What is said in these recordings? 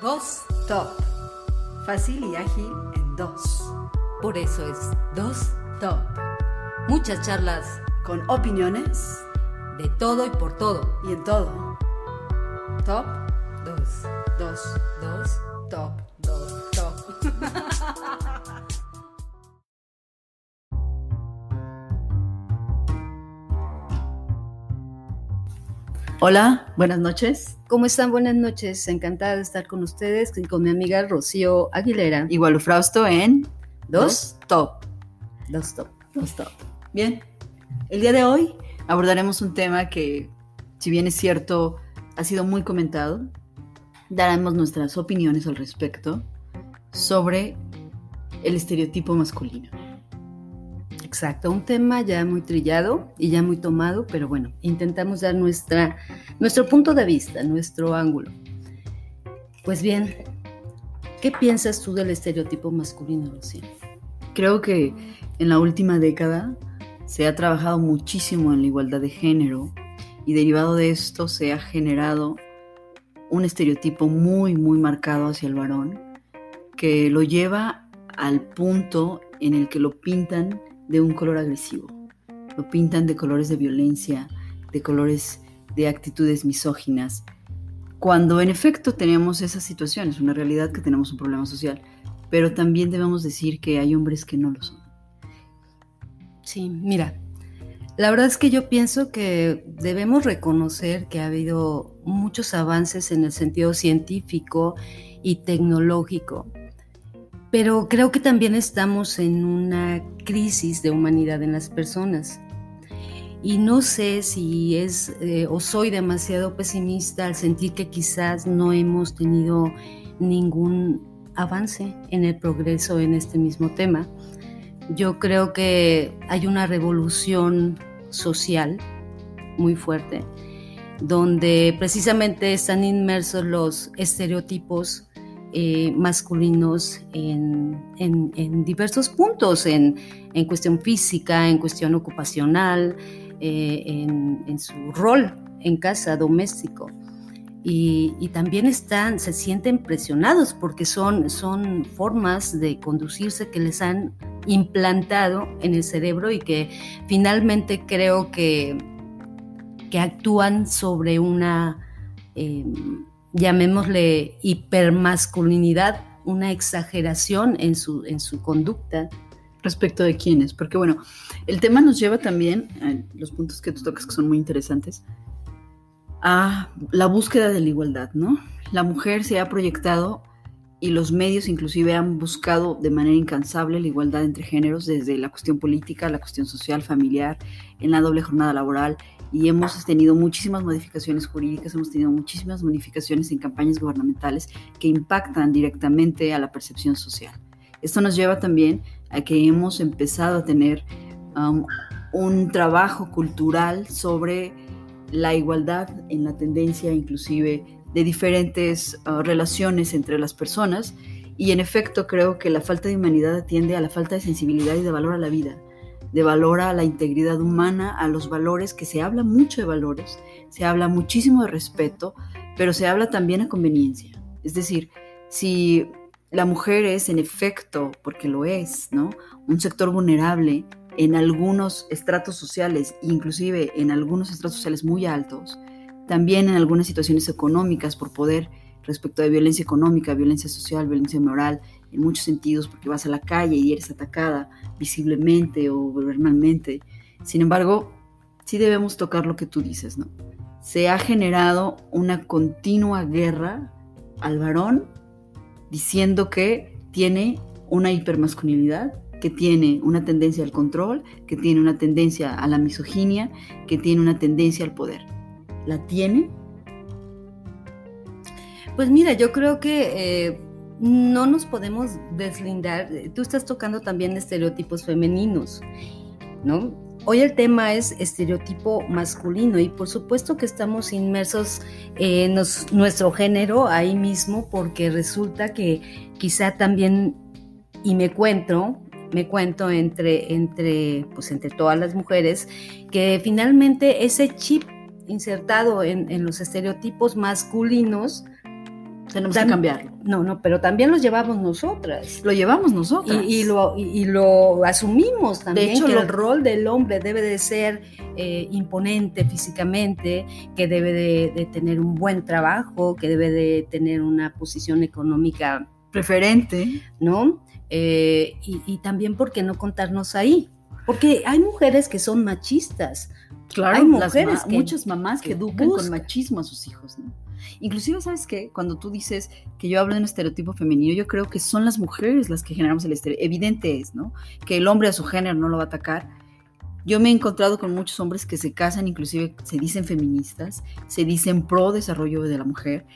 Dos Top. Fácil y ágil en dos. Por eso es Dos Top. Muchas charlas Con opiniones de todo y por todo. y en todo. Top dos, dos, dos, top, Hola, buenas noches. ¿Cómo están? Buenas noches. Encantada de estar con ustedes y con mi amiga Rocío Aguilera. Igual Frausto en Dos Top. Dos top. Dos Top. Bien, el día de hoy abordaremos un tema que, si bien es cierto, ha sido muy comentado, daremos nuestras opiniones al respecto sobre el estereotipo masculino. Exacto, un tema ya muy trillado y ya muy tomado, pero bueno, intentamos dar nuestra, nuestro punto de vista, nuestro ángulo. Pues bien, ¿qué piensas tú del estereotipo masculino, Rocío? Creo que en la última década se ha trabajado muchísimo en la igualdad de género y derivado de esto se ha generado un estereotipo muy, muy marcado hacia el varón que lo lleva al punto en el que lo pintan de un color agresivo, lo pintan de colores de violencia, de colores de actitudes misóginas, cuando en efecto tenemos esa situación, es una realidad que tenemos un problema social, pero también debemos decir que hay hombres que no lo son. Sí, mira, la verdad es que yo pienso que debemos reconocer que ha habido muchos avances en el sentido científico y tecnológico, pero creo que también estamos en una crisis de humanidad en las personas. Y no sé si es eh, o soy demasiado pesimista al sentir que quizás no hemos tenido ningún avance en el progreso en este mismo tema. Yo creo que hay una revolución social muy fuerte, donde precisamente están inmersos los estereotipos eh, masculinos en, en- en diversos puntos, en, en cuestión física, en cuestión ocupacional, eh, en, su rol en casa doméstico. Y, también están, se sienten presionados porque son, son formas de conducirse que les han implantado en el cerebro y que finalmente creo que, que actúan sobre una, eh, llamémosle, hipermasculinidad, una exageración en su, en su conducta. Respecto de quiénes, porque bueno, el tema nos lleva también, a los puntos que tú tocas que son muy interesantes, a la búsqueda de la igualdad, ¿no? La mujer se ha proyectado y los medios inclusive han buscado de manera incansable la igualdad entre géneros, desde la cuestión política, la cuestión social, familiar, en la doble jornada laboral, y hemos tenido muchísimas modificaciones jurídicas, hemos tenido muchísimas modificaciones en campañas gubernamentales que impactan directamente a la percepción social. Esto nos lleva también a que hemos empezado a tener um, un trabajo cultural sobre la igualdad en la tendencia inclusive de diferentes uh, relaciones entre las personas y en efecto creo que la falta de humanidad atiende a la falta de sensibilidad y de valor a la vida, de valor a la integridad humana, a los valores, que se habla mucho de valores, se habla muchísimo de respeto, pero se habla también a conveniencia. Es decir, si la mujer es en efecto, porque lo es, ¿no? Un sector vulnerable en algunos estratos sociales, inclusive en algunos estratos sociales muy altos, también en algunas situaciones económicas por poder respecto de violencia económica, violencia social, violencia moral, en muchos sentidos, porque vas a la calle y eres atacada visiblemente o verbalmente. Sin embargo, sí debemos tocar lo que tú dices, ¿no? Se ha generado una continua guerra al varón diciendo que tiene una hipermasculinidad, que tiene una tendencia al control, que tiene una tendencia a la misoginia, que tiene una tendencia al poder. ¿La tiene? Pues mira, yo creo que eh, no nos podemos deslindar. Tú estás tocando también estereotipos femeninos, ¿no? Hoy el tema es estereotipo masculino y por supuesto que estamos inmersos en nuestro género ahí mismo porque resulta que quizá también, y me cuento, me cuento entre, entre, pues entre todas las mujeres, que finalmente ese chip insertado en los estereotipos masculinos Tenemos que cambiarlo. No, no, pero también los llevamos nosotras. Lo llevamos nosotras. Y, lo, y, lo asumimos también. De hecho, que el rol del hombre debe de ser eh, imponente físicamente, que debe de, tener un buen trabajo, que debe de tener una posición económica preferente, ¿no? Eh, y, también, ¿por qué no contarnos ahí? Porque hay mujeres que son machistas. Claro, hay mujeres muchas mamás que, educan con machismo a sus hijos, ¿no? Inclusive, ¿sabes qué? Cuando tú dices que yo hablo de un estereotipo femenino, yo creo que son las mujeres las que generamos el estereotipo. Evidente es, ¿no? Que el hombre a su género no lo va a atacar. Yo me he encontrado con muchos hombres que se casan, inclusive se dicen feministas, se dicen pro desarrollo de la mujer,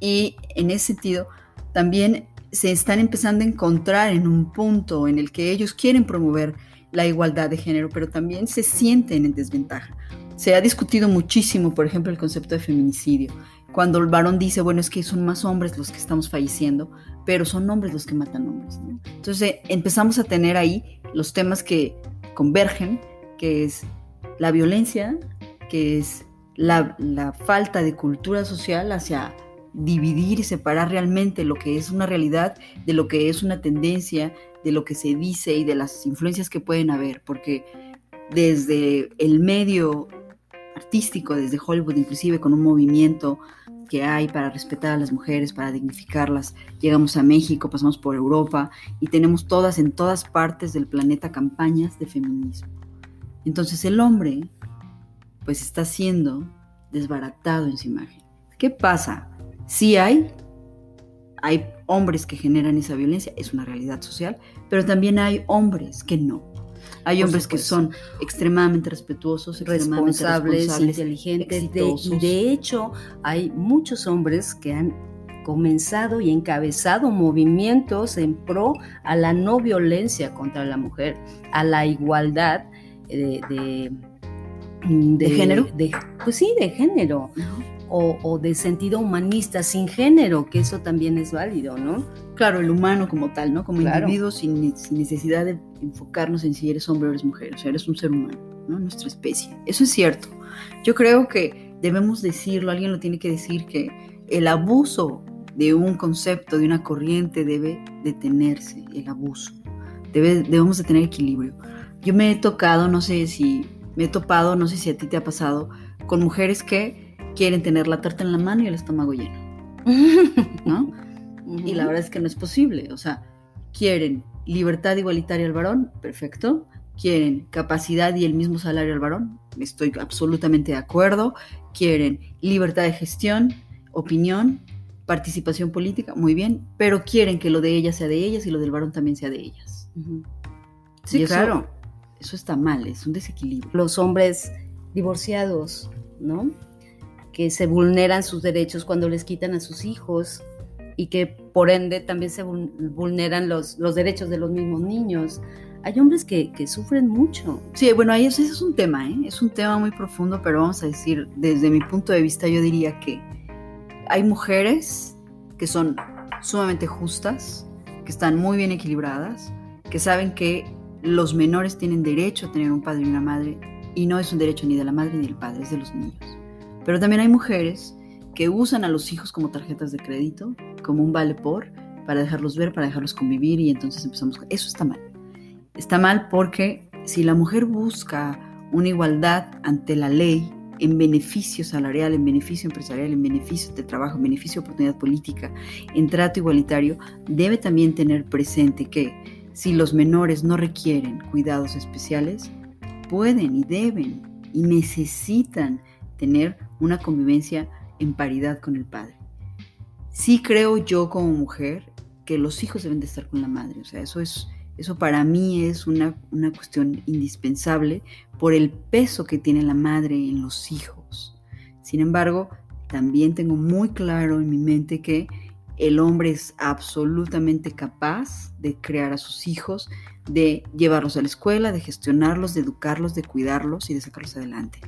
y en ese sentido también se están empezando a encontrar en un punto en el que ellos quieren promover la igualdad de género, pero también se sienten en desventaja. Se ha discutido muchísimo, por ejemplo, el concepto de feminicidio cuando el varón dice, bueno, es que son más hombres los que estamos falleciendo, pero son hombres los que matan hombres. Entonces empezamos a tener ahí los temas que convergen, que es la violencia, que es la, la falta de cultura social hacia dividir y separar realmente lo que es una realidad de lo que es una tendencia, de lo que se dice y de las influencias que pueden haber, porque desde el medio artístico, desde Hollywood, inclusive con un movimiento que hay para respetar a las mujeres, para dignificarlas. Llegamos a México, pasamos por Europa y tenemos todas en todas partes del planeta campañas de feminismo. Entonces el hombre pues está siendo desbaratado en su imagen. ¿Qué pasa? Sí hay, hay hombres que generan esa violencia, es una realidad social, pero también hay hombres que no. Hay hombres que son extremadamente respetuosos, responsables, inteligentes, y de hecho hay muchos hombres que han comenzado y encabezado movimientos en pro a la no violencia contra la mujer, a la igualdad de, de, género. pues sí, de género o, de sentido humanista sin género, que eso también es válido, ¿no? Claro, el humano como tal, ¿no? Como individuo sin, necesidad de enfocarnos en si eres hombre o eres mujer, o sea, eres un ser humano, ¿no? Nuestra especie. Eso es cierto. Yo creo que debemos decirlo, alguien lo tiene que decir, que el abuso de un concepto, de una corriente, debe detenerse, el abuso. Debe, debemos de tener equilibrio. Yo me he tocado, no sé si, me he topado, no sé si a ti te ha pasado, con mujeres que quieren tener la tarta en la mano y el estómago lleno. ¿No? Y la verdad es que no es posible. O sea, quieren libertad igualitaria al varón, perfecto. Quieren capacidad y el mismo salario al varón, estoy absolutamente de acuerdo. Quieren libertad de gestión, opinión, participación política, muy bien. Pero quieren que lo de ellas sea de ellas y lo del varón también sea de ellas. Sí, claro. Eso está mal, es un desequilibrio. Los hombres divorciados, ¿no? Que se vulneran sus derechos cuando les quitan a sus hijos y que por ende también se vulneran los, los derechos de los mismos niños. Hay hombres que, sufren mucho. Sí, bueno, ahí ese es un tema, ¿eh? es un tema muy profundo, pero vamos a decir, desde mi punto de vista, yo diría que hay mujeres que son sumamente justas, que están muy bien equilibradas, que saben que los menores tienen derecho a tener un padre y una madre, y no es un derecho ni de la madre ni del padre, es de los niños. Pero también hay mujeres que usan a los hijos como tarjetas de crédito, como un vale por, para dejarlos ver, para dejarlos convivir y entonces empezamos. Eso está mal. Está mal porque si la mujer busca una igualdad ante la ley en beneficio salarial, en beneficio empresarial, en beneficio de trabajo, en beneficio de oportunidad política, en trato igualitario, debe también tener presente que si los menores no requieren cuidados especiales, pueden y deben y necesitan tener una convivencia en paridad con el padre. Sí creo yo como mujer que los hijos deben de estar con la madre, o sea, eso es eso para mí es una, una cuestión indispensable por el peso que tiene la madre en los hijos. Sin embargo, también tengo muy claro en mi mente que el hombre es absolutamente capaz de crear a sus hijos, de llevarlos a la escuela, de gestionarlos, de educarlos, de cuidarlos y de sacarlos adelante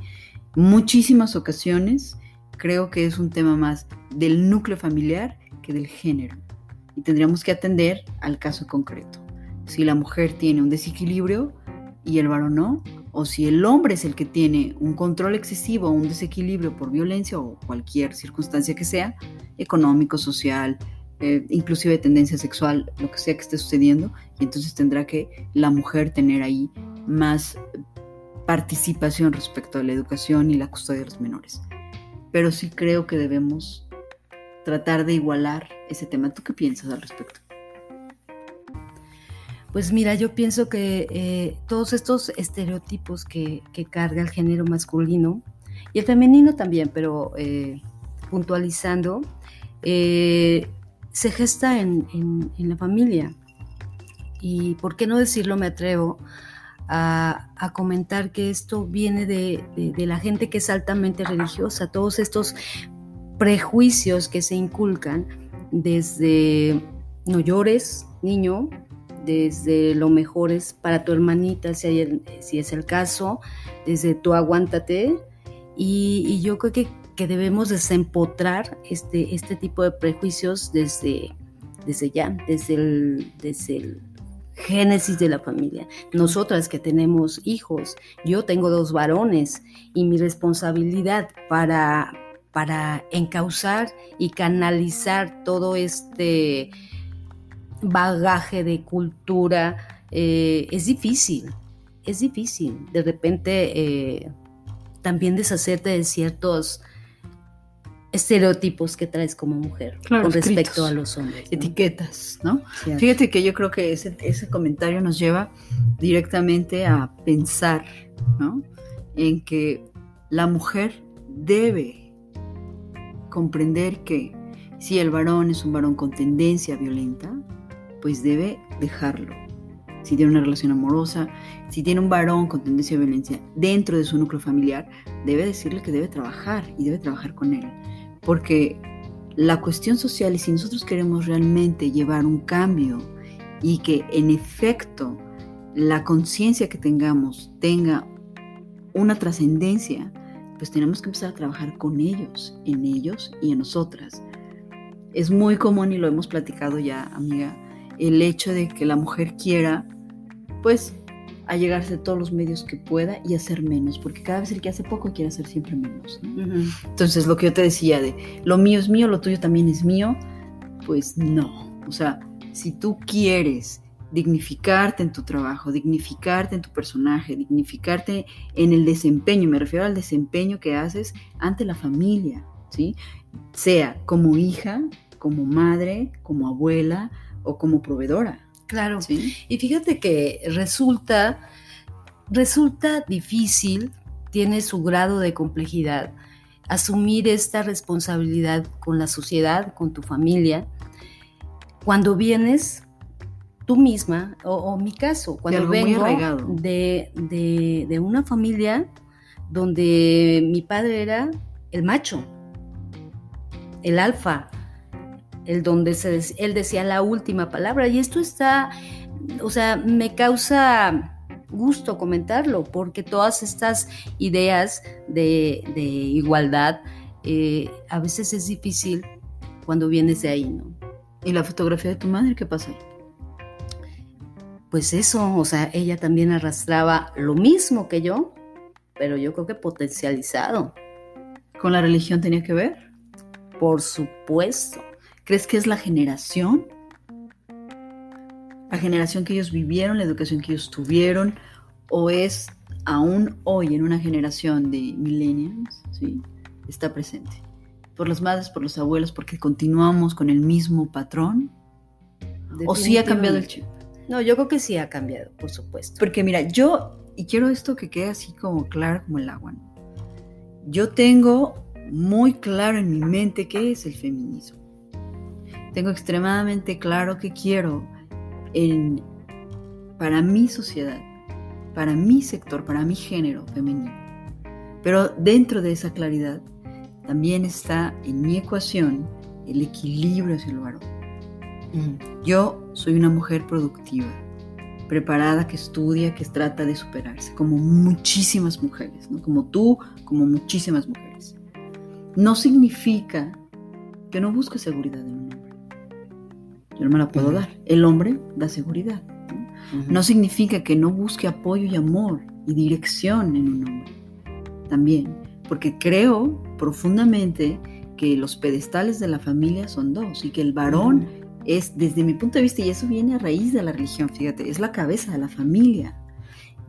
muchísimas ocasiones creo que es un tema más del núcleo familiar que del género. Y tendríamos que atender al caso concreto. Si la mujer tiene un desequilibrio y el varón no, o si el hombre es el que tiene un control excesivo o un desequilibrio por violencia o cualquier circunstancia que sea, económico, social, eh, inclusive de tendencia sexual, lo que sea que esté sucediendo, y entonces tendrá que la mujer tener ahí más participación respecto a la educación y la custodia de los menores. Pero sí creo que debemos tratar de igualar ese tema. ¿Tú qué piensas al respecto? Pues mira, yo pienso que eh, todos estos estereotipos que, carga el género masculino y el femenino también, pero eh, puntualizando, eh, se gesta en, la familia. Y por qué no decirlo, me atrevo a, comentar que esto viene de, de, la gente que es altamente religiosa, todos estos prejuicios que se inculcan desde no llores, niño, desde lo mejor es para tu hermanita, si, si es el caso, desde tú aguántate. Y, yo creo que, que, debemos desempotrar este, este tipo de prejuicios desde, desde ya, desde el, desde el génesis de la familia. Nosotras que tenemos hijos, yo tengo dos varones y mi responsabilidad para, para encauzar y canalizar todo este bagaje de cultura, eh, es difícil, es difícil. De repente eh, también deshacerte de ciertos estereotipos que traes como mujer con respecto a los hombres. Etiquetas, ¿no? Fíjate que yo creo que ese, ese comentario nos lleva directamente a pensar, ¿no? En que la mujer debe comprender que si el varón es un varón con tendencia violenta, pues debe dejarlo. Si tiene una relación amorosa, si tiene un varón con tendencia a violencia dentro de su núcleo familiar, debe decirle que debe trabajar y debe trabajar con él. Porque la cuestión social y si nosotros queremos realmente llevar un cambio y que en efecto la conciencia que tengamos tenga una trascendencia, pues tenemos que empezar a trabajar con ellos, en ellos y en nosotras. Es muy común y lo hemos platicado ya, amiga, el hecho de que la mujer quiera, pues, allegarse a todos los medios que pueda y hacer menos, porque cada vez el que hace poco quiere hacer siempre menos. Entonces, lo que yo te decía de lo mío es mío, lo tuyo también es mío, pues no. O sea, si tú quieres dignificarte en tu trabajo, dignificarte en tu personaje, dignificarte en el desempeño, me refiero al desempeño que haces ante la familia, ¿sí? Sea como hija, como madre, como abuela, o como proveedora. Claro. Y fíjate que resulta, resulta difícil, tiene su grado de complejidad, asumir esta responsabilidad con la sociedad, con tu familia, cuando vienes tú misma, o, mi caso, cuando vengo de, de, de una familia donde mi padre era el macho, el alfa, el donde se, él decía la última palabra. Y esto está, o sea, me causa gusto comentarlo, porque todas estas ideas de, igualdad eh, a veces es difícil cuando vienes de ahí, ¿no? ¿Y la fotografía de tu madre qué pasa? Pues eso, o sea, ella también arrastraba lo mismo que yo, pero yo creo que potencializado. ¿Con la religión tenía que ver? Por supuesto. ¿Crees que es la generación? La generación que ellos vivieron, la educación que ellos tuvieron, o es aún hoy en una generación de millennials, ¿sí? Está presente. Por las madres, por los abuelos, porque continuamos con el mismo patrón. ¿O sí ha cambiado el chip? No, yo creo que sí ha cambiado, por supuesto. Porque mira, yo, y quiero esto que quede así como claro como el agua, yo tengo muy claro en mi mente qué es el feminismo. Tengo extremadamente claro que quiero en, para mi sociedad, para mi sector, para mi género femenino. Pero dentro de esa claridad también está en mi ecuación el equilibrio hacia el varón. Yo soy una mujer productiva, preparada, que estudia, que trata de superarse, como muchísimas mujeres, como tú, como muchísimas mujeres. No significa que no busque seguridad en yo no me la puedo dar. El hombre da seguridad. ¿no? significa que no busque apoyo y amor y dirección en un hombre. También, porque creo profundamente que los pedestales de la familia son dos y que el varón es, desde mi punto de vista, y eso viene a raíz de la religión, fíjate, es la cabeza de la familia.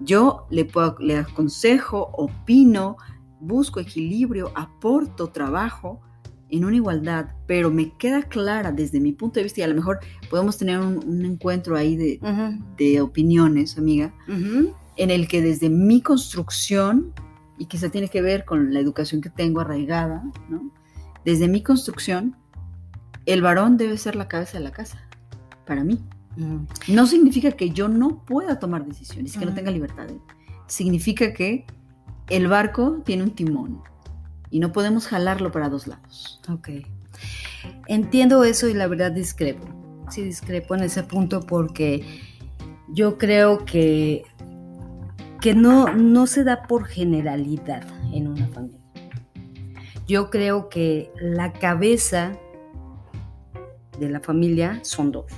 Yo le, puedo, le aconsejo, opino, busco equilibrio, aporto trabajo en una igualdad, pero me queda clara desde mi punto de vista, y a lo mejor podemos tener un, encuentro ahí de, opiniones, amiga, en el que desde mi construcción, y se tiene que ver con la educación que tengo arraigada, ¿no? desde mi construcción, el varón debe ser la cabeza de la casa, para mí. No significa que yo no pueda tomar decisiones, que no tenga libertad. Significa que el barco tiene un timón y no podemos jalarlo para dos lados. Ok. Entiendo eso y la verdad discrepo. Sí, discrepo en ese punto porque yo creo que, que no, no se da por generalidad en una familia. Yo creo que la cabeza de la familia son dos.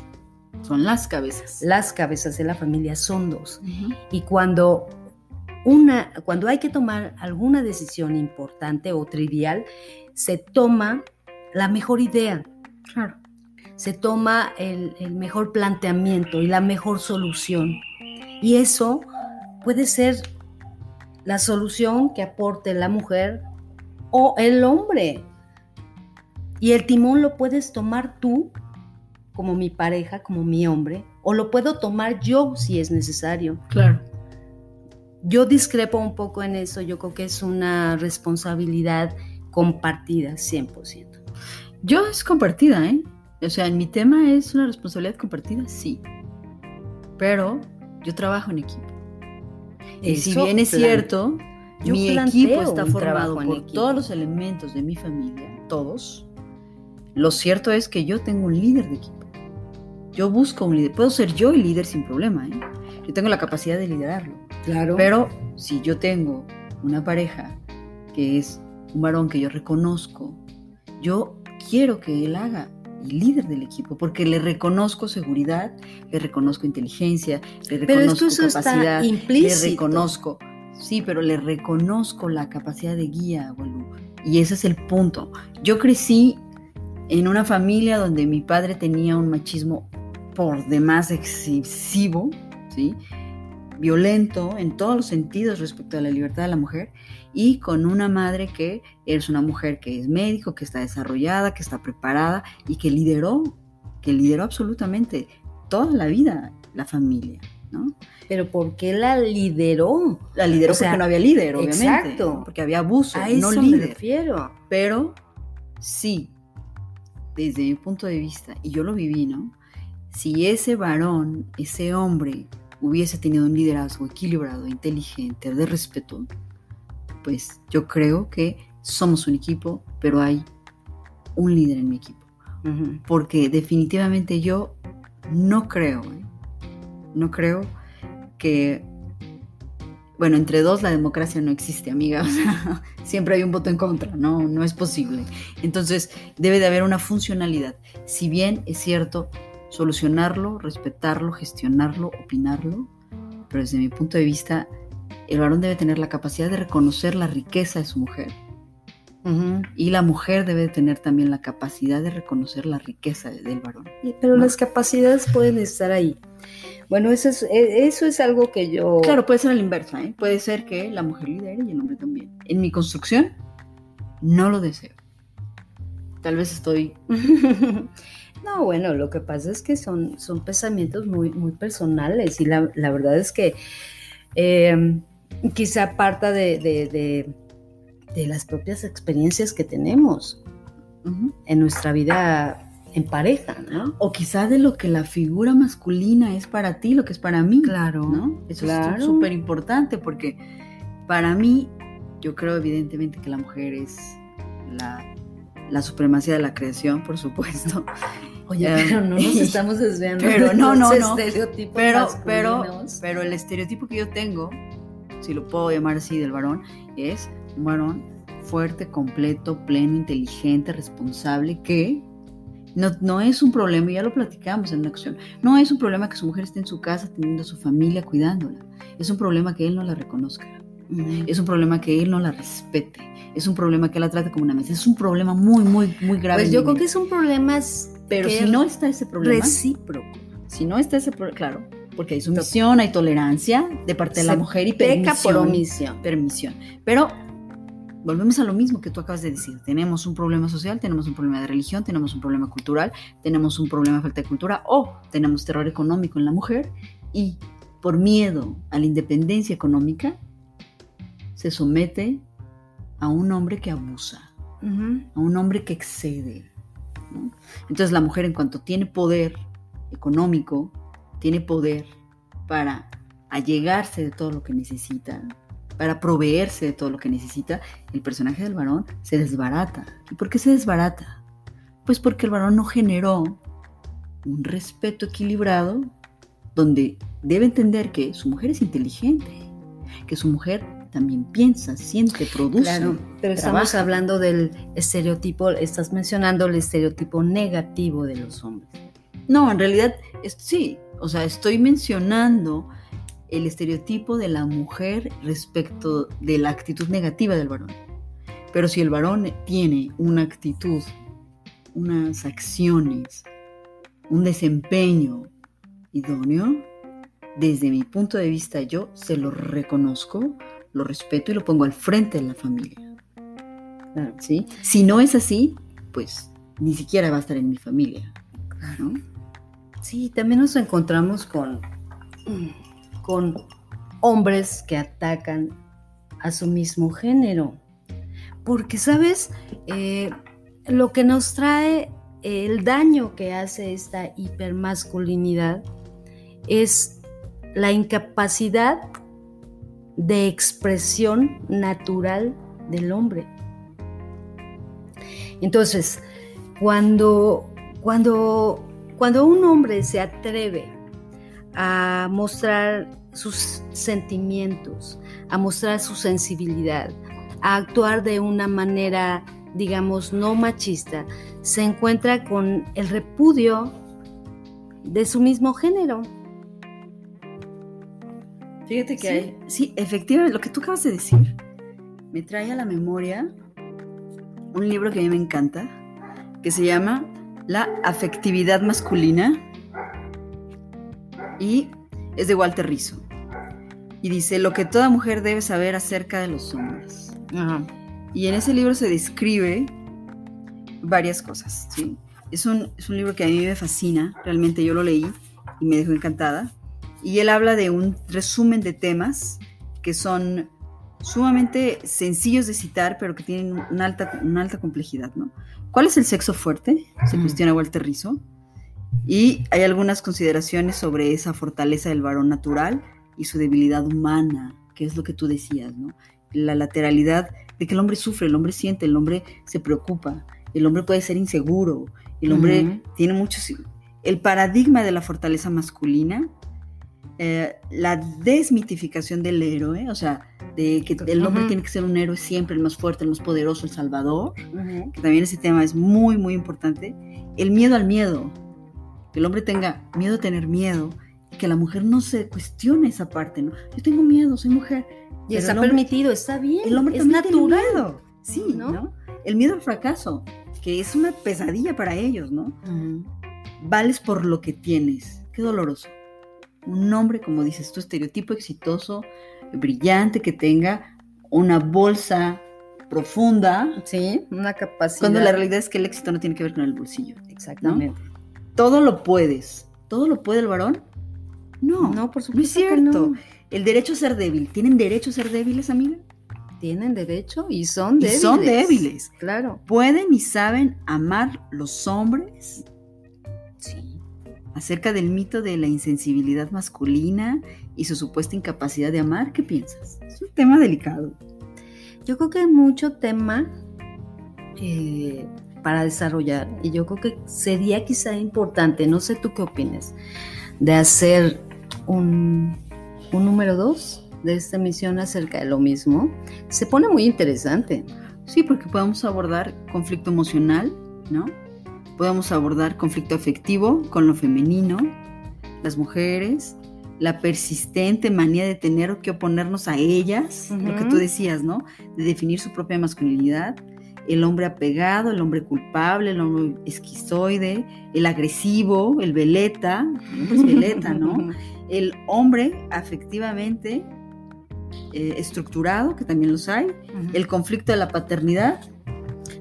Son las cabezas. Las cabezas de la familia son dos. Y cuando una, cuando hay que tomar alguna decisión importante o trivial, se toma la mejor idea. Claro. Se toma el, el mejor planteamiento y la mejor solución. Y eso puede ser la solución que aporte la mujer o el hombre. Y el timón lo puedes tomar tú como mi pareja, como mi hombre, o lo puedo tomar yo si es necesario. Claro. Yo discrepo un poco en eso, yo creo que es una responsabilidad compartida, 100%. Yo es compartida, ¿eh? O sea, en mi tema es una responsabilidad compartida, sí. Pero yo trabajo en equipo. Y si bien es cierto, mi equipo está formado por todos los elementos de mi familia, todos. Lo cierto es que yo tengo un líder de equipo. Yo busco un líder. Puedo ser yo el líder sin problema. ¿eh? Yo tengo la capacidad de liderarlo. Claro. Pero si yo tengo una pareja que es un varón que yo reconozco, yo quiero que él haga el líder del equipo, porque le reconozco seguridad, le reconozco inteligencia, le reconozco capacidad, le reconozco, sí, pero le reconozco la capacidad de guía, Y ese es el punto. Yo crecí en una familia donde mi padre tenía un machismo por demás excesivo, ¿sí? Violento en todos los sentidos respecto a la libertad de la mujer y con una madre que es una mujer que es médico, que está desarrollada, que está preparada y que lideró, que lideró absolutamente toda la vida la familia, ¿no? Pero ¿por qué la lideró? La lideró porque no había líder, obviamente. Exacto. Porque había abuso, a eso no líder. Me refiero. Pero sí, desde mi punto de vista, y yo lo viví, ¿no? Si ese varón, ese hombre, hubiese tenido un liderazgo equilibrado, inteligente, de respeto, pues yo creo que somos un equipo, pero hay un líder en mi equipo. Porque definitivamente yo no creo, ¿eh? no creo que, bueno, entre dos la democracia no existe, amiga. siempre hay un voto en contra, no, no es posible. Entonces, debe de haber una funcionalidad. Si bien es cierto, solucionarlo, respetarlo, gestionarlo, opinarlo, pero desde mi punto de vista, el varón debe tener la capacidad de reconocer la riqueza de su mujer. Y la mujer debe tener también la capacidad de reconocer la riqueza del varón. Pero las capacidades pueden estar ahí. Bueno, eso es, e, eso es algo que yo... Claro, puede ser a la inversa, ¿eh? Puede ser que la mujer lidere y el hombre también. En mi construcción, no lo deseo. Tal vez estoy... no, bueno, lo que pasa es que son, son pensamientos muy, muy personales y la, verdad es que em, quizá parta de, las propias experiencias que tenemos en nuestra vida en pareja, ¿no? O quizás de lo que la figura masculina es para ti, lo que es para mí. Claro. ¿no? Eso es súper importante porque para mí, yo creo evidentemente que la mujer es la, supremacía de la creación, por supuesto. Oye, pero no nos estamos desviando. Pero no, no, no. Estereotipos pero, pero, pero el estereotipo que yo tengo, si lo puedo llamar así, del varón, es un varón fuerte, completo, pleno, inteligente, responsable, que no, es un problema, ya lo platicamos en una acción, no es un problema que su mujer esté en su casa teniendo a su familia cuidándola, es un problema que él no la reconozca. Es un problema que él no la respete. Es un problema que la trate como una mesa. Es un problema muy, muy, muy grave. Pues yo creo que es un problema. Pero si no está ese problema. Recíproco. Si no está ese problema, claro, porque hay sumisión, hay tolerancia de parte de la mujer y permisión. por omisión. Permisión. Pero volvemos a lo mismo que tú acabas de decir. Tenemos un problema social, tenemos un problema de religión, tenemos un problema cultural, tenemos un problema de falta de cultura o tenemos terror económico en la mujer y por miedo a la independencia económica se somete a un hombre que abusa, a un hombre que excede. Entonces la mujer en cuanto tiene poder económico, tiene poder para allegarse de todo lo que necesita, para proveerse de todo lo que necesita, el personaje del varón se desbarata. ¿Y por qué se desbarata? Pues porque el varón no generó un respeto equilibrado donde debe entender que su mujer es inteligente, que su mujer también piensa, siente, produce. Claro, pero estamos hablando del estereotipo, estás mencionando el estereotipo negativo de los hombres. No, en realidad sí, o sea, estoy mencionando el estereotipo de la mujer respecto de la actitud negativa del varón. Pero si el varón tiene una actitud, unas acciones, un desempeño idóneo, desde mi punto de vista yo se lo reconozco, lo respeto y lo pongo al frente de la familia. ¿Sí? Si no es así, pues ni siquiera va a estar en mi familia. Sí, también nos encontramos con con hombres que atacan a su mismo género. Porque, ¿sabes? Eh, lo que nos trae el daño que hace esta hipermasculinidad es la incapacidad de expresión natural del hombre. Entonces, cuando, cuando, cuando un hombre se atreve a mostrar sus sentimientos, a mostrar su sensibilidad, a actuar de una manera, digamos, no machista, se encuentra con el repudio de su mismo género. Fíjate que hay, sí, efectivamente, lo que tú acabas de decir me trae a la memoria un libro que a mí me encanta, que se llama La afectividad masculina y es de Walter Rizzo. Y dice, lo que toda mujer debe saber acerca de los hombres. Y en ese libro se describe varias cosas, ¿sí? Es un, es un libro que a mí me fascina, realmente yo lo leí y me dejó encantada. Y él habla de un resumen de temas que son sumamente sencillos de citar, pero que tienen una alta, una alta complejidad, ¿no? ¿Cuál es el sexo fuerte? Se cuestiona Walter Rizzo. Y hay algunas consideraciones sobre esa fortaleza del varón natural y su debilidad humana, que es lo que tú decías, ¿no? La lateralidad de que el hombre sufre, el hombre siente, el hombre se preocupa, el hombre puede ser inseguro, el hombre tiene muchos... El paradigma de la fortaleza masculina, eh, la desmitificación del héroe, o sea, de que el hombre tiene que ser un héroe siempre, el más fuerte, el más poderoso, el salvador, que también ese tema es muy, muy importante. El miedo al miedo, que el hombre tenga miedo a tener miedo, que la mujer no se cuestione esa parte, ¿no? Yo tengo miedo, soy mujer. Y está permitido, está bien. El hombre es natural. Sí, ¿no? El miedo al fracaso, que es una pesadilla para ellos, ¿no? Vales por lo que tienes. Qué doloroso. Un hombre, como dices tu estereotipo exitoso, brillante, que tenga una bolsa profunda. Sí, una capacidad. Cuando la realidad es que el éxito no tiene que ver con el bolsillo. Exactamente todo lo puedes. ¿Todo lo puede el varón? No, no, por supuesto. No es cierto. El derecho a ser débil. ¿Tienen derecho a ser débiles, amiga? Tienen derecho y son débiles. son débiles. Claro. ¿Pueden y saben amar los hombres? Acerca del mito de la insensibilidad masculina y su supuesta incapacidad de amar, ¿qué piensas? Es un tema delicado. Yo creo que hay mucho tema eh, para desarrollar. Y yo creo que sería quizá importante, no sé tú qué opinas, de hacer un, un número dos de esta emisión acerca de lo mismo. Se pone muy interesante. Sí, porque podemos abordar conflicto emocional, ¿no? Podemos abordar conflicto afectivo con lo femenino, las mujeres. la persistente manía de tener que oponernos a ellas, lo que tú decías, ¿no? De definir su propia masculinidad, el hombre apegado, el hombre culpable, el hombre esquizoide, el agresivo, el veleta, el hombre es veleta, ¿no? El hombre afectivamente eh, estructurado, que también los hay, Ujú. el conflicto de la paternidad,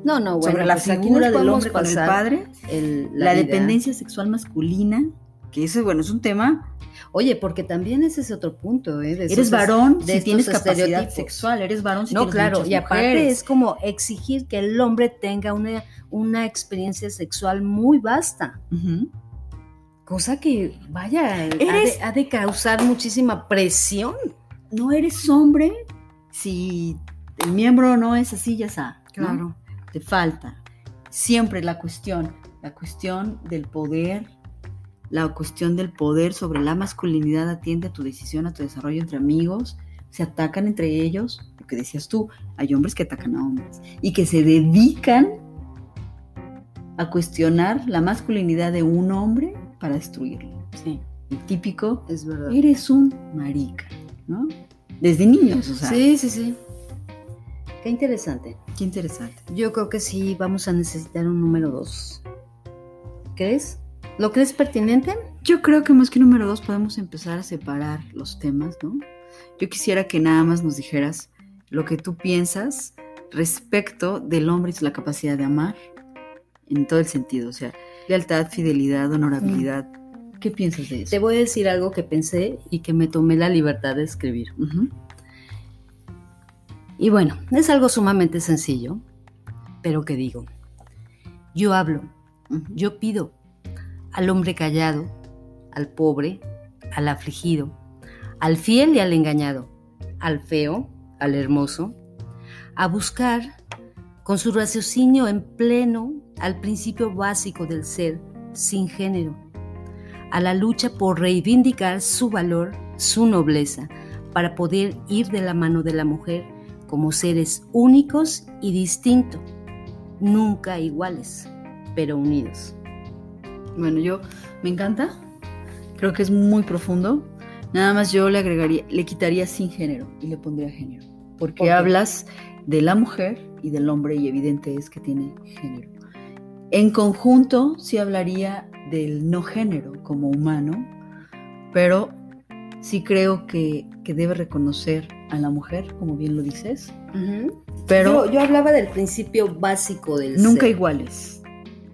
no, no, bueno, sobre la pues figura del hombre con el padre, el- la, dependencia sexual masculina, que ese, bueno, es un tema. Oye, porque también ese es otro punto, ¿eh? De Eres esos- varón de si tienes capacidad sexual, eres varón si No, tienes claro, y aparte mujeres. es como exigir que el hombre tenga una, una experiencia sexual muy vasta, cosa que, vaya, ha de, ha de causar muchísima presión. No eres hombre si el miembro no es así, ya está. ¿no? Te falta. Siempre la cuestión, la cuestión del poder, la cuestión del poder sobre la masculinidad atiende a tu decisión, a tu desarrollo entre amigos, se atacan entre ellos, lo que decías tú, hay hombres que atacan a hombres y que se dedican a cuestionar la masculinidad de un hombre para destruirlo. Sí, El típico, es verdad. eres un marica, ¿no? Desde niños, o sea, Sí, sí, sí. Qué interesante. qué interesante. Yo creo que sí vamos a necesitar un número dos. ¿Crees? ¿Lo crees pertinente? Yo creo que más que número dos podemos empezar a separar los temas, ¿no? Yo quisiera que nada más nos dijeras lo que tú piensas respecto del hombre y la capacidad de amar en todo el sentido, o sea, lealtad, fidelidad, honorabilidad. ¿Qué piensas de eso? Te voy a decir algo que pensé y que me tomé la libertad de escribir. Ujú. Y bueno, es algo sumamente sencillo, pero que digo. Yo hablo, yo pido al hombre callado, al pobre, al afligido, al fiel y al engañado, al feo, al hermoso, a buscar con su raciocinio en pleno al principio básico del ser sin género, a la lucha por reivindicar su valor, su nobleza, para poder ir de la mano de la mujer como seres únicos y distintos, nunca iguales, pero unidos. Bueno, yo me encanta. Creo que es muy profundo. Nada más yo le agregaría, le quitaría sin género y le pondría género. Porque hablas de la mujer y del hombre y evidente es que tiene género. En conjunto sí hablaría del no género como humano, pero sí creo que, que debe reconocer a la mujer, como bien lo dices, pero yo, yo hablaba del principio básico del nunca ser. iguales.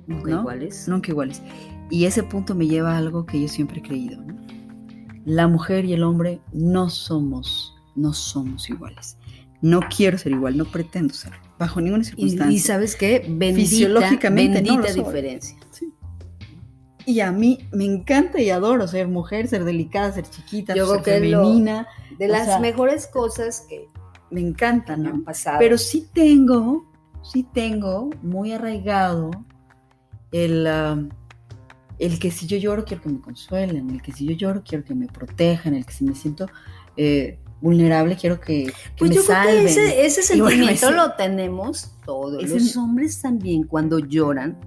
Nunca ¿no? iguales. nunca iguales. Y ese punto me lleva a algo que yo siempre he creído. ¿no? La mujer y el hombre no somos, no somos iguales. No quiero ser igual, no pretendo ser, bajo ninguna circunstancia. y sabes qué, bendita, Fisiológicamente no lo bendita soy. diferencia. Sí. Y a mí me encanta y adoro ser mujer, ser delicada, ser chiquita, Yo ser creo que lo- femenina. De las sea, mejores cosas que Me encanta, me ¿no? pasado. Pero sí tengo, sí tengo muy arraigado el, ah, el que si yo lloro quiero que me consuelen, el que si yo lloro quiero que me protejan, el que si me siento eh, vulnerable quiero que, que Pues me yo creo salven. que ese, ese Y bueno, sentimiento ese- lo tenemos todos. Los hombres también cuando lloran.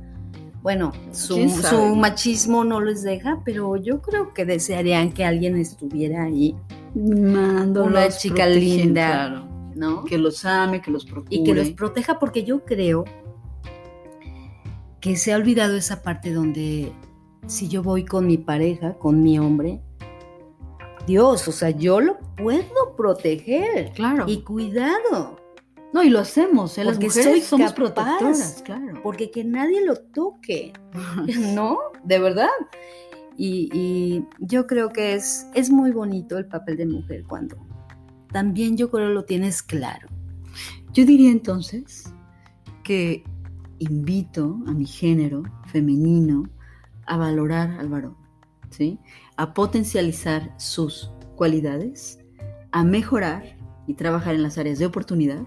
Bueno, su, su machismo no les deja, pero yo creo que desearían que alguien estuviera ahí, Mándolos, Una chica linda. claro. ¿no? que los ame, que los procure. y que los proteja porque yo creo que se ha olvidado esa parte donde si yo voy con mi pareja, con mi hombre, Dios, o sea, yo lo puedo proteger claro. y cuidado, no, y lo hacemos, ¿eh? las Porque mujeres somos capaz. protectoras, claro. Porque que nadie lo toque, ¿no? De verdad. Y, y yo creo que es, es muy bonito el papel de mujer cuando también yo creo lo tienes claro. Yo diría entonces que invito a mi género femenino a valorar al varón, ¿sí? A potencializar sus cualidades, a mejorar y trabajar en las áreas de oportunidad,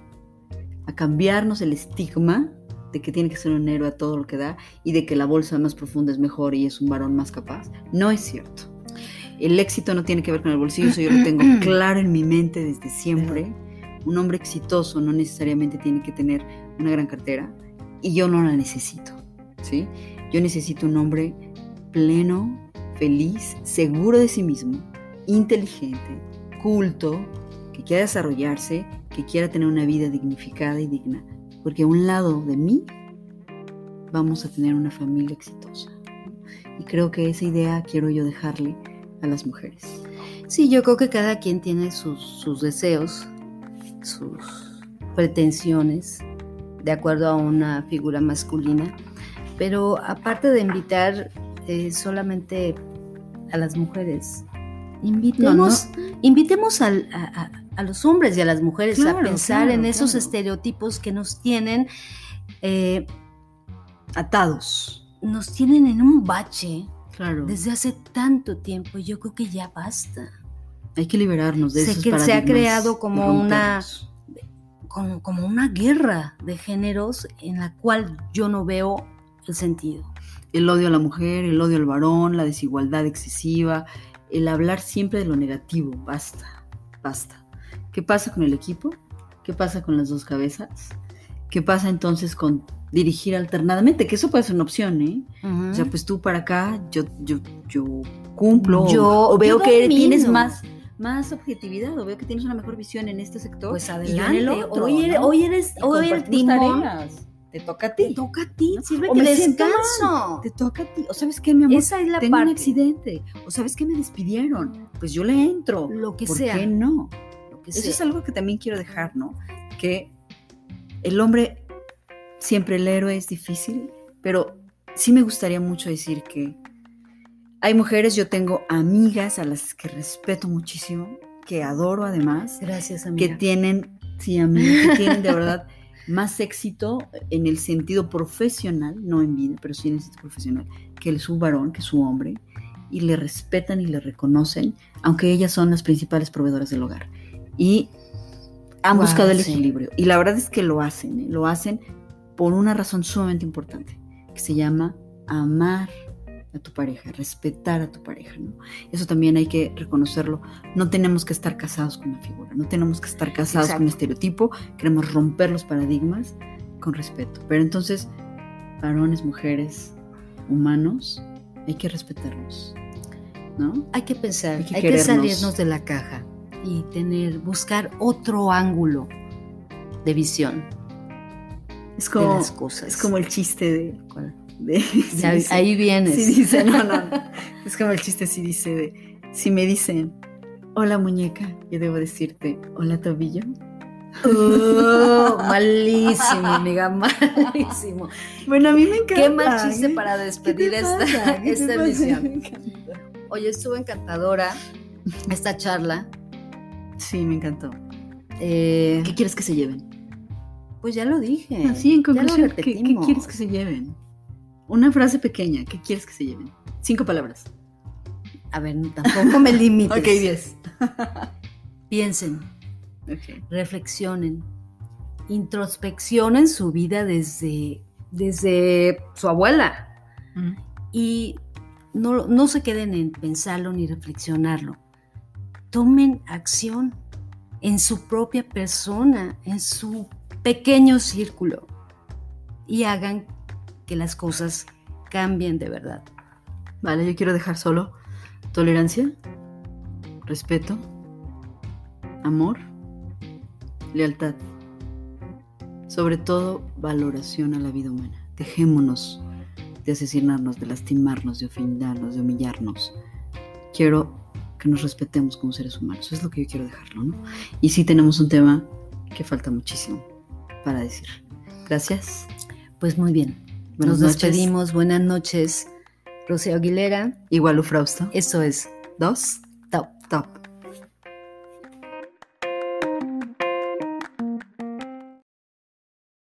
a cambiarnos el estigma de que tiene que ser un héroe a todo lo que da y de que la bolsa más profunda es mejor y es un varón más capaz. No es cierto. El éxito no tiene que ver con el bolsillo, eso yo lo tengo claro en mi mente desde siempre. Un hombre exitoso no necesariamente tiene que tener una gran cartera y yo no la necesito, ¿sí? Yo necesito un hombre pleno, feliz, seguro de sí mismo, inteligente, culto, que quiera desarrollarse, que quiera tener una vida dignificada y digna. Porque a un lado de mí vamos a tener una familia exitosa. Y creo que esa idea quiero yo dejarle a las mujeres. Sí, yo creo que cada quien tiene sus, sus deseos, sus pretensiones, de acuerdo a una figura masculina. Pero aparte de invitar eh, solamente a las mujeres, invitemos, invitemos al- a, a- a los hombres y a las mujeres Claro, a pensar en esos claro. estereotipos que nos tienen, eh, Atados. nos tienen en un bache desde hace tanto tiempo. Yo creo que ya basta. Hay que liberarnos de Sé esos que se ha creado como una- como, como una guerra de géneros en la cual yo no veo el sentido. El odio a la mujer, el odio al varón, la desigualdad excesiva, el hablar siempre de lo negativo. Basta, basta. ¿Qué pasa con el equipo? ¿Qué pasa con las dos cabezas? ¿Qué pasa entonces con dirigir alternadamente? Que eso puede ser una opción, ¿eh? O sea, pues tú para acá, yo, yo, yo cumplo. Yo- o veo yo que tienes más, más objetividad, o veo que tienes una mejor visión en este sector. pues y yo en adelante. el otro, hoy, eres, ¿no? hoy eres, hoy compartimos timón. tareas. Te toca a Te ti. toca a ti, ¿no? sirve O que me descanso. Te toca a ti. O sabes qué, mi amor, Esa es la tengo un parte. accidente. O sabes qué me despidieron. Pues yo le entro. Lo que ¿Por sea. qué no? Eso es algo que también quiero dejar, ¿no? Que el hombre, siempre el héroe es difícil, pero sí me gustaría mucho decir que hay mujeres, yo tengo amigas a las que respeto muchísimo, que adoro además, Gracias, que amiga. tienen, sí, amigas, que tienen de verdad más éxito en el sentido profesional, no en vida, pero sí en el sentido profesional, que el su varón, que su hombre, y le respetan y le reconocen, aunque ellas son las principales proveedoras del hogar. Y han Wow, buscado el sí. equilibrio. Y la verdad es que lo hacen, ¿eh? lo hacen por una razón sumamente importante, que se llama amar a tu pareja, respetar a tu pareja, ¿no? Eso también hay que reconocerlo. No tenemos que estar casados con una figura, no tenemos que estar casados con un estereotipo, queremos romper los paradigmas con respeto. Pero entonces, varones, mujeres, humanos, hay que respetarnos, ¿no? Hay que pensar, Hay hay que que, salirnos de la caja y tener, buscar otro ángulo de visión Es de como, las cosas. es como el chiste de... Ya, dice- ahí vienes. sí dice, no, no. Es como el chiste sí dice de, si me dicen, hola muñeca, yo debo decirte, hola tobillo. Oh, malísimo, amiga, malísimo. Bueno, a mí me encanta. Qué mal chiste para ¿Qué despedir esta, esta emisión. Oye, estuvo encantadora esta charla. Sí, me encantó. Eh, ¿Qué quieres que se lleven? pues ya lo dije. Así, en conclusión, ¿qué, quieres que se lleven? Una frase pequeña, ¿qué quieres que se lleven? Cinco palabras. A ver, tampoco me limites. Ok, diez. Piensen, Ok. reflexionen, introspeccionen su vida desde, desde su abuela Mm. y no, no se queden en pensarlo ni reflexionarlo. Tomen acción en su propia persona, en su pequeño círculo y hagan que las cosas cambien de verdad. Vale, yo quiero dejar solo tolerancia, respeto, amor, lealtad. Sobre todo, valoración a la vida humana. Dejémonos de asesinarnos, de lastimarnos, de ofendernos, de humillarnos. Quiero que nos respetemos como seres humanos. Eso es lo que yo quiero dejarlo, ¿no? Y sí tenemos un tema que falta muchísimo para decir. Gracias. Pues muy bien, Buenas nos noches. despedimos. Buenas noches, Rocío Aguilera. Igual Frausto. Eso es Dos.